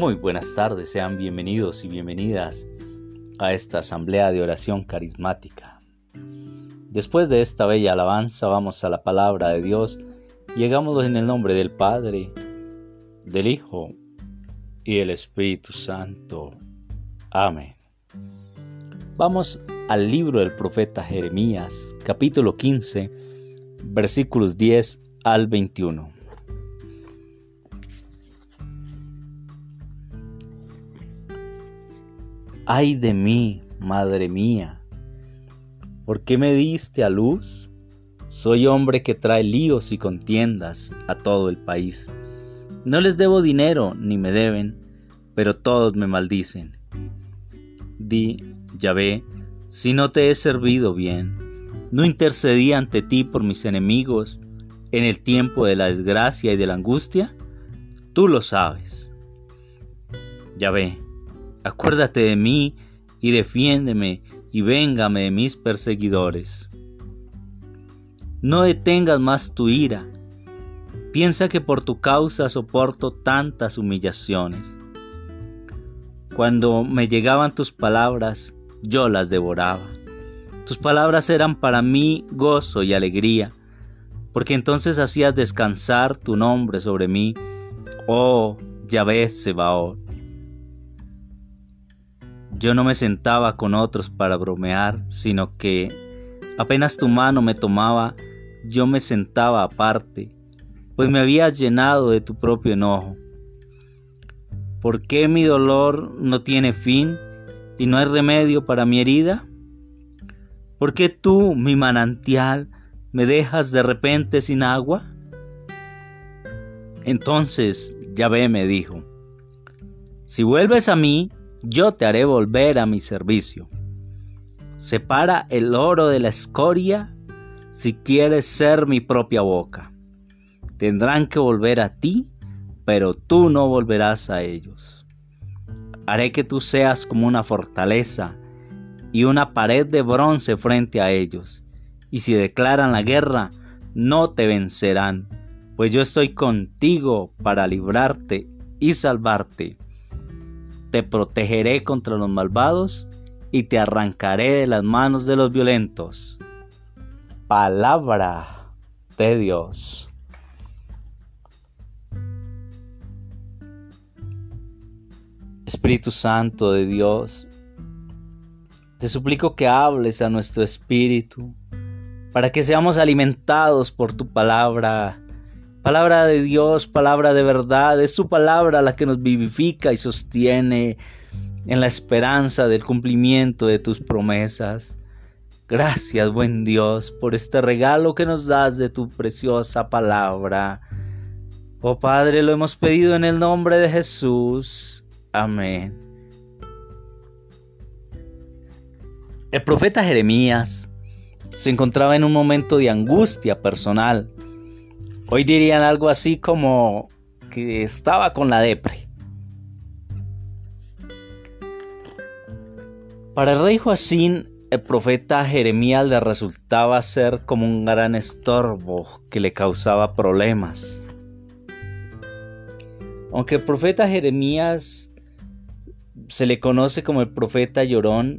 Muy buenas tardes, sean bienvenidos y bienvenidas a esta asamblea de oración carismática. Después de esta bella alabanza vamos a la palabra de Dios llegamos en el nombre del Padre, del Hijo y del Espíritu Santo. Amén. Vamos al libro del profeta Jeremías, capítulo 15, versículos 10 al 21. Ay de mí, madre mía, ¿por qué me diste a luz? Soy hombre que trae líos y contiendas a todo el país. No les debo dinero ni me deben, pero todos me maldicen. Di, Yahvé, si no te he servido bien, no intercedí ante ti por mis enemigos en el tiempo de la desgracia y de la angustia, tú lo sabes. Yahvé, Acuérdate de mí y defiéndeme y véngame de mis perseguidores. No detengas más tu ira. Piensa que por tu causa soporto tantas humillaciones. Cuando me llegaban tus palabras, yo las devoraba. Tus palabras eran para mí gozo y alegría, porque entonces hacías descansar tu nombre sobre mí, oh Yahvé Sebaot. Yo no me sentaba con otros para bromear, sino que apenas tu mano me tomaba, yo me sentaba aparte, pues me habías llenado de tu propio enojo. ¿Por qué mi dolor no tiene fin y no hay remedio para mi herida? ¿Por qué tú, mi manantial, me dejas de repente sin agua? Entonces Yahvé me dijo, si vuelves a mí, yo te haré volver a mi servicio. Separa el oro de la escoria si quieres ser mi propia boca. Tendrán que volver a ti, pero tú no volverás a ellos. Haré que tú seas como una fortaleza y una pared de bronce frente a ellos. Y si declaran la guerra, no te vencerán, pues yo estoy contigo para librarte y salvarte te protegeré contra los malvados y te arrancaré de las manos de los violentos. Palabra de Dios. Espíritu Santo de Dios, te suplico que hables a nuestro espíritu para que seamos alimentados por tu palabra Palabra de Dios, palabra de verdad, es su palabra la que nos vivifica y sostiene en la esperanza del cumplimiento de tus promesas. Gracias, buen Dios, por este regalo que nos das de tu preciosa palabra. Oh Padre, lo hemos pedido en el nombre de Jesús. Amén. El profeta Jeremías se encontraba en un momento de angustia personal Hoy dirían algo así como que estaba con la depre. Para el rey Joacín, el profeta Jeremías le resultaba ser como un gran estorbo que le causaba problemas. Aunque el profeta Jeremías se le conoce como el profeta llorón,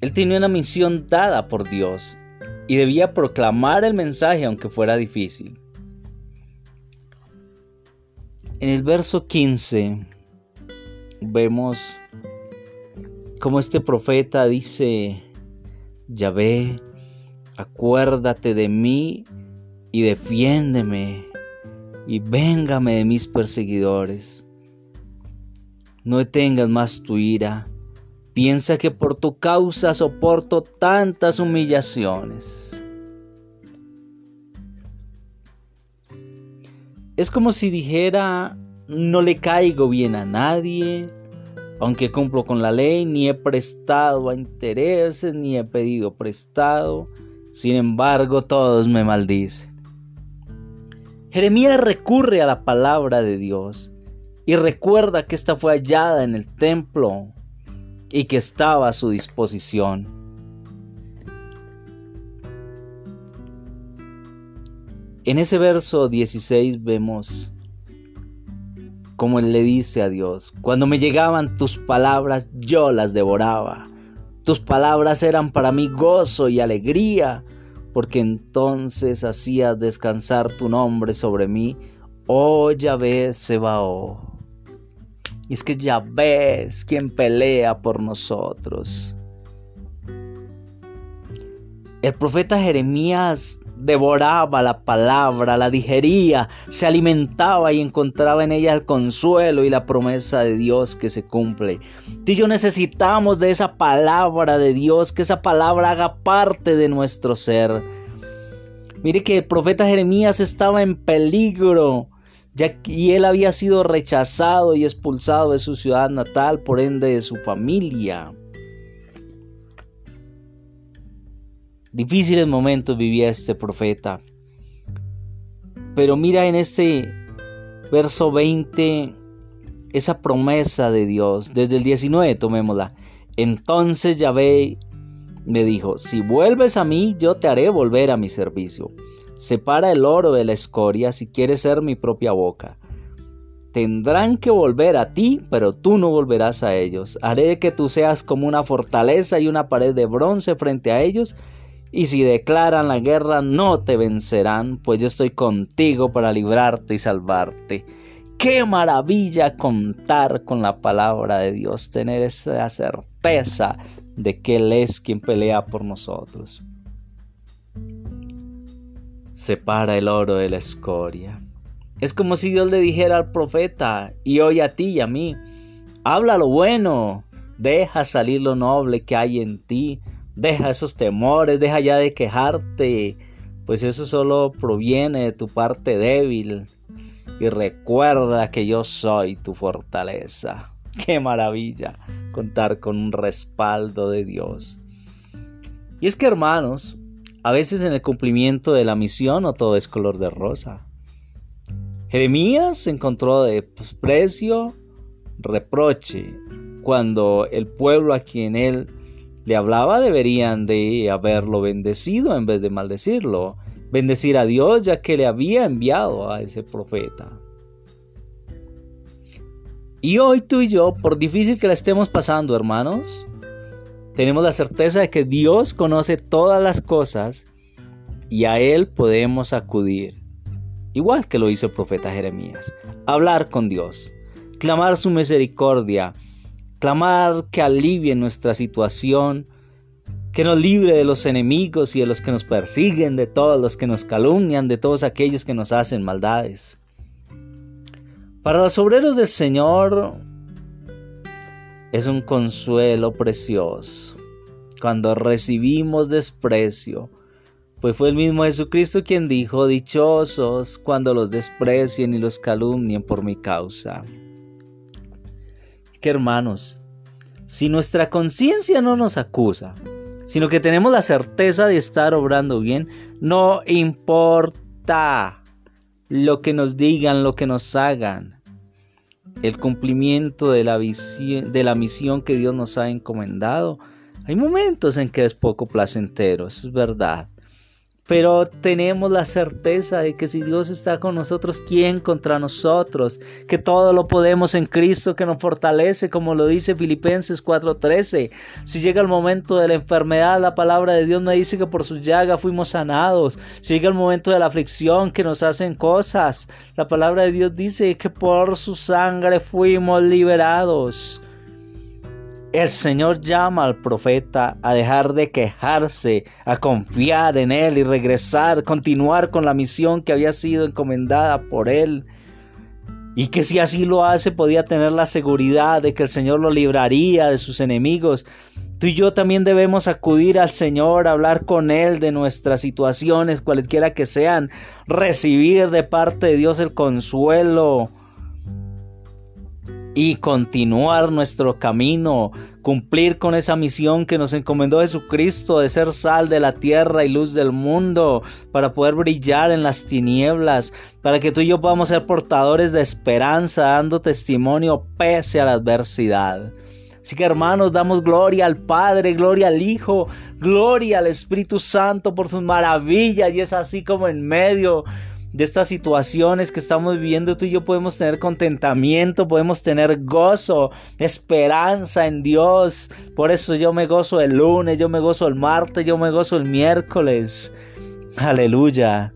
él tenía una misión dada por Dios y debía proclamar el mensaje aunque fuera difícil. En el verso 15 vemos como este profeta dice, Yahvé, acuérdate de mí y defiéndeme y véngame de mis perseguidores. No detengas más tu ira, piensa que por tu causa soporto tantas humillaciones. Es como si dijera, no le caigo bien a nadie, aunque cumplo con la ley, ni he prestado a intereses, ni he pedido prestado, sin embargo todos me maldicen. Jeremías recurre a la palabra de Dios y recuerda que ésta fue hallada en el templo y que estaba a su disposición. En ese verso 16 vemos como él le dice a Dios, cuando me llegaban tus palabras yo las devoraba. Tus palabras eran para mí gozo y alegría, porque entonces hacías descansar tu nombre sobre mí, oh Yahvé Sebaó. Y es que Yahvé es quien pelea por nosotros. El profeta Jeremías devoraba la palabra, la digería, se alimentaba y encontraba en ella el consuelo y la promesa de Dios que se cumple. Tú y yo necesitamos de esa palabra de Dios, que esa palabra haga parte de nuestro ser. Mire que el profeta Jeremías estaba en peligro. Ya, y él había sido rechazado y expulsado de su ciudad natal, por ende de su familia. Difíciles momentos vivía este profeta. Pero mira en este verso 20 esa promesa de Dios. Desde el 19 tomémosla. Entonces Yahvé me dijo, si vuelves a mí, yo te haré volver a mi servicio. Separa el oro de la escoria si quieres ser mi propia boca. Tendrán que volver a ti, pero tú no volverás a ellos. Haré que tú seas como una fortaleza y una pared de bronce frente a ellos y si declaran la guerra no te vencerán, pues yo estoy contigo para librarte y salvarte. Qué maravilla contar con la palabra de Dios, tener esa certeza de que Él es quien pelea por nosotros. Separa el oro de la escoria. Es como si Dios le dijera al profeta, y hoy a ti y a mí, habla lo bueno, deja salir lo noble que hay en ti, Deja esos temores, deja ya de quejarte, pues eso solo proviene de tu parte débil. Y recuerda que yo soy tu fortaleza. Qué maravilla contar con un respaldo de Dios. Y es que hermanos, a veces en el cumplimiento de la misión no todo es color de rosa. Jeremías encontró desprecio, reproche, cuando el pueblo a quien él le hablaba deberían de haberlo bendecido en vez de maldecirlo. Bendecir a Dios ya que le había enviado a ese profeta. Y hoy tú y yo, por difícil que la estemos pasando, hermanos, tenemos la certeza de que Dios conoce todas las cosas y a Él podemos acudir. Igual que lo hizo el profeta Jeremías. Hablar con Dios, clamar su misericordia, clamar que alivie nuestra situación, que nos libre de los enemigos y de los que nos persiguen, de todos los que nos calumnian, de todos aquellos que nos hacen maldades. Para los obreros del Señor es un consuelo precioso cuando recibimos desprecio, pues fue el mismo Jesucristo quien dijo, dichosos cuando los desprecien y los calumnien por mi causa hermanos, si nuestra conciencia no nos acusa, sino que tenemos la certeza de estar obrando bien, no importa lo que nos digan, lo que nos hagan. El cumplimiento de la, de la misión que Dios nos ha encomendado. Hay momentos en que es poco placentero, eso es verdad. Pero tenemos la certeza de que si Dios está con nosotros, ¿quién contra nosotros? Que todo lo podemos en Cristo que nos fortalece, como lo dice Filipenses 4:13. Si llega el momento de la enfermedad, la palabra de Dios nos dice que por su llaga fuimos sanados. Si llega el momento de la aflicción, que nos hacen cosas, la palabra de Dios dice que por su sangre fuimos liberados. El Señor llama al profeta a dejar de quejarse, a confiar en Él y regresar, continuar con la misión que había sido encomendada por Él. Y que si así lo hace podía tener la seguridad de que el Señor lo libraría de sus enemigos. Tú y yo también debemos acudir al Señor, hablar con Él de nuestras situaciones, cualesquiera que sean, recibir de parte de Dios el consuelo, y continuar nuestro camino, cumplir con esa misión que nos encomendó Jesucristo de ser sal de la tierra y luz del mundo, para poder brillar en las tinieblas, para que tú y yo podamos ser portadores de esperanza, dando testimonio pese a la adversidad. Así que hermanos, damos gloria al Padre, gloria al Hijo, gloria al Espíritu Santo por sus maravillas y es así como en medio de estas situaciones que estamos viviendo, tú y yo podemos tener contentamiento, podemos tener gozo, esperanza en Dios. Por eso yo me gozo el lunes, yo me gozo el martes, yo me gozo el miércoles. Aleluya.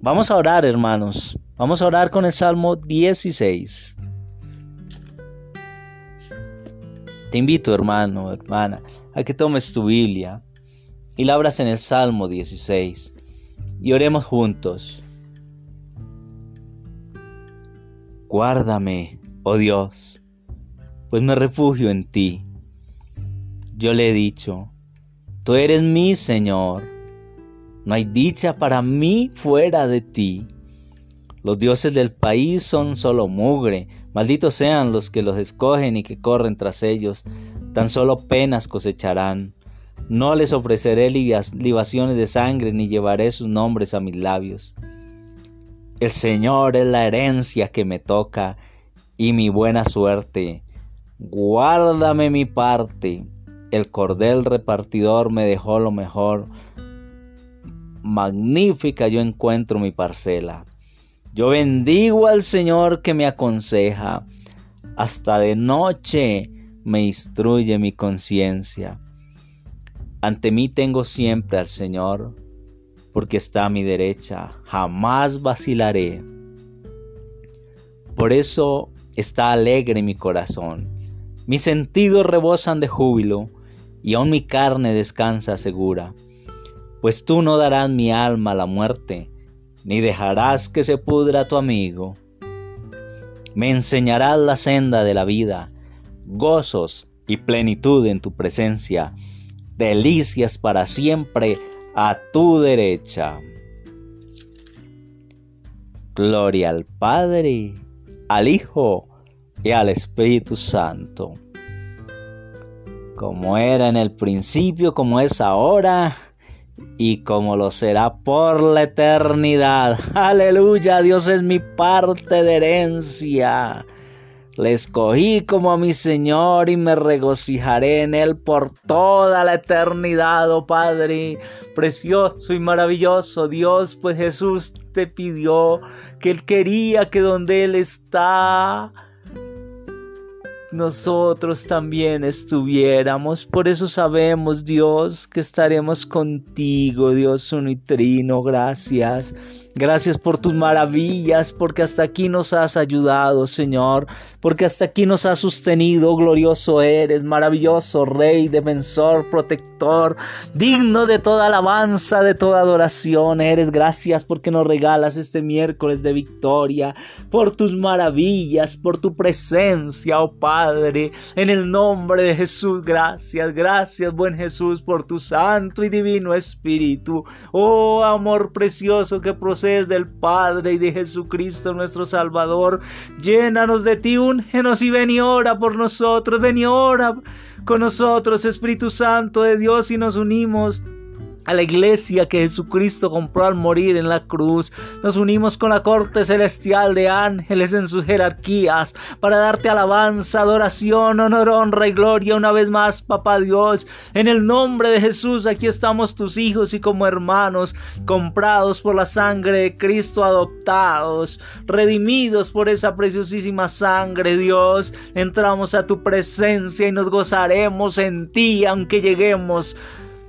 Vamos a orar, hermanos. Vamos a orar con el Salmo 16. Te invito, hermano, hermana, a que tomes tu Biblia y la abras en el Salmo 16 y oremos juntos. Guárdame, oh Dios, pues me refugio en ti. Yo le he dicho, tú eres mi Señor, no hay dicha para mí fuera de ti. Los dioses del país son solo mugre, malditos sean los que los escogen y que corren tras ellos, tan solo penas cosecharán. No les ofreceré libaciones de sangre ni llevaré sus nombres a mis labios. El Señor es la herencia que me toca y mi buena suerte. Guárdame mi parte. El cordel repartidor me dejó lo mejor. Magnífica yo encuentro mi parcela. Yo bendigo al Señor que me aconseja. Hasta de noche me instruye mi conciencia. Ante mí tengo siempre al Señor porque está a mi derecha, jamás vacilaré. Por eso está alegre mi corazón, mis sentidos rebosan de júbilo, y aún mi carne descansa segura, pues tú no darás mi alma a la muerte, ni dejarás que se pudra tu amigo. Me enseñarás la senda de la vida, gozos y plenitud en tu presencia, delicias para siempre a tu derecha. Gloria al Padre, al Hijo y al Espíritu Santo, como era en el principio, como es ahora y como lo será por la eternidad. Aleluya, Dios es mi parte de herencia. Le escogí como a mi Señor y me regocijaré en Él por toda la eternidad, oh Padre. Precioso y maravilloso Dios, pues Jesús te pidió que Él quería que donde Él está, nosotros también estuviéramos. Por eso sabemos, Dios, que estaremos contigo, Dios unitrino. Gracias. Gracias por tus maravillas, porque hasta aquí nos has ayudado, Señor, porque hasta aquí nos has sostenido. Glorioso eres, maravilloso Rey, defensor, protector, digno de toda alabanza, de toda adoración. Eres gracias porque nos regalas este miércoles de victoria, por tus maravillas, por tu presencia, oh Padre, en el nombre de Jesús. Gracias, gracias, buen Jesús, por tu santo y divino Espíritu. Oh amor precioso que procede del Padre y de Jesucristo nuestro Salvador. Llénanos de ti, úngenos y ven y ora por nosotros, ven y ora con nosotros, Espíritu Santo de Dios, y nos unimos a la iglesia que Jesucristo compró al morir en la cruz. Nos unimos con la corte celestial de ángeles en sus jerarquías para darte alabanza, adoración, honor, honra y gloria una vez más, Papá Dios. En el nombre de Jesús, aquí estamos tus hijos y como hermanos, comprados por la sangre de Cristo, adoptados, redimidos por esa preciosísima sangre, Dios. Entramos a tu presencia y nos gozaremos en ti, aunque lleguemos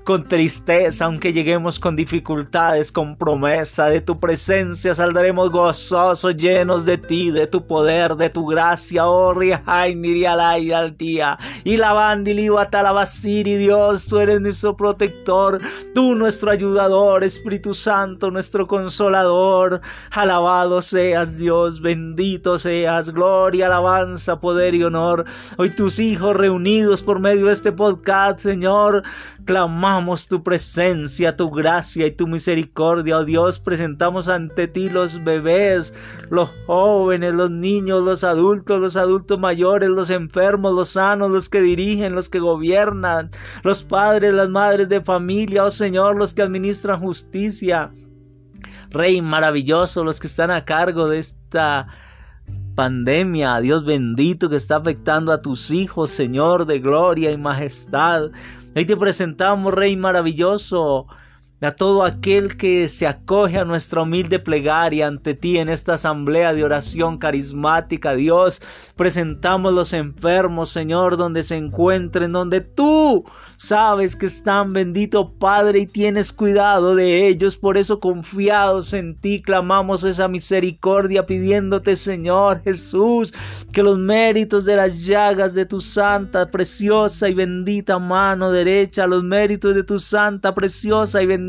con tristeza, aunque lleguemos con dificultades, con promesa de tu presencia, saldremos gozosos, llenos de ti, de tu poder, de tu gracia, oh Riajainirialay al día, y la bandilibatalabasiri, Dios, tú eres nuestro protector, tú nuestro ayudador, Espíritu Santo, nuestro consolador, alabado seas Dios, bendito seas, gloria, alabanza, poder y honor, hoy tus hijos reunidos por medio de este podcast, Señor, clamamos tu presencia, tu gracia y tu misericordia, oh Dios, presentamos ante ti los bebés, los jóvenes, los niños, los adultos, los adultos mayores, los enfermos, los sanos, los que dirigen, los que gobiernan, los padres, las madres de familia, oh Señor, los que administran justicia. Rey maravilloso, los que están a cargo de esta pandemia, Dios bendito que está afectando a tus hijos, Señor de gloria y majestad. Hoy te presentamos, Rey maravilloso, a todo aquel que se acoge a nuestra humilde plegaria ante ti en esta asamblea de oración carismática, Dios. Presentamos los enfermos, Señor, donde se encuentren, donde tú sabes que están, bendito Padre, y tienes cuidado de ellos. Por eso, confiados en ti, clamamos esa misericordia, pidiéndote, Señor Jesús, que los méritos de las llagas de tu santa, preciosa y bendita mano derecha, los méritos de tu santa, preciosa y bendita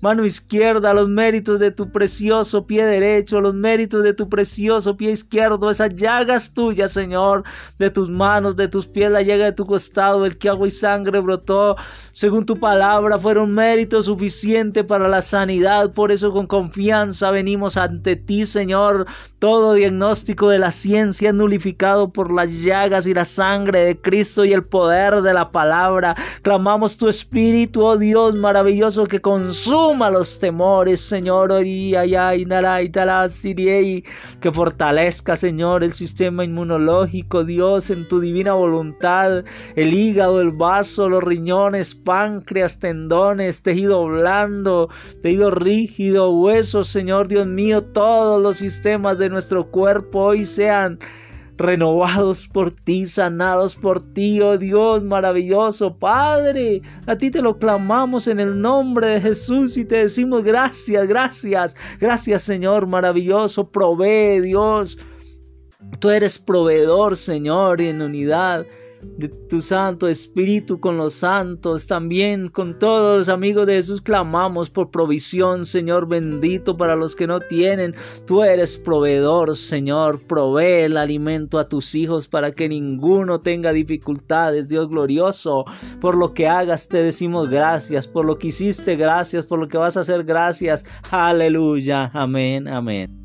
mano izquierda, los méritos de tu precioso pie derecho, los méritos de tu precioso pie izquierdo, esas llagas tuyas, Señor, de tus manos, de tus pies, la llaga de tu costado, el que agua y sangre brotó, según tu palabra, fueron mérito suficiente para la sanidad. Por eso con confianza venimos ante ti, Señor. Todo diagnóstico de la ciencia nulificado por las llagas y la sangre de Cristo y el poder de la palabra. Clamamos tu Espíritu, oh Dios maravilloso, que consuma los temores, Señor. Que fortalezca, Señor, el sistema inmunológico, Dios, en tu divina voluntad, el hígado, el vaso, los riñones, páncreas, tendones, tejido blando, tejido rígido, huesos, Señor Dios mío, todos los sistemas de nuestro cuerpo hoy sean renovados por ti, sanados por ti, oh Dios maravilloso, Padre. A ti te lo clamamos en el nombre de Jesús y te decimos gracias, gracias, gracias Señor maravilloso, provee Dios. Tú eres proveedor, Señor, en unidad de tu Santo Espíritu con los santos, también con todos los amigos de Jesús clamamos por provisión, Señor bendito, para los que no tienen. Tú eres proveedor, Señor, provee el alimento a tus hijos para que ninguno tenga dificultades, Dios glorioso. Por lo que hagas te decimos gracias, por lo que hiciste gracias, por lo que vas a hacer gracias. Aleluya, amén, amén.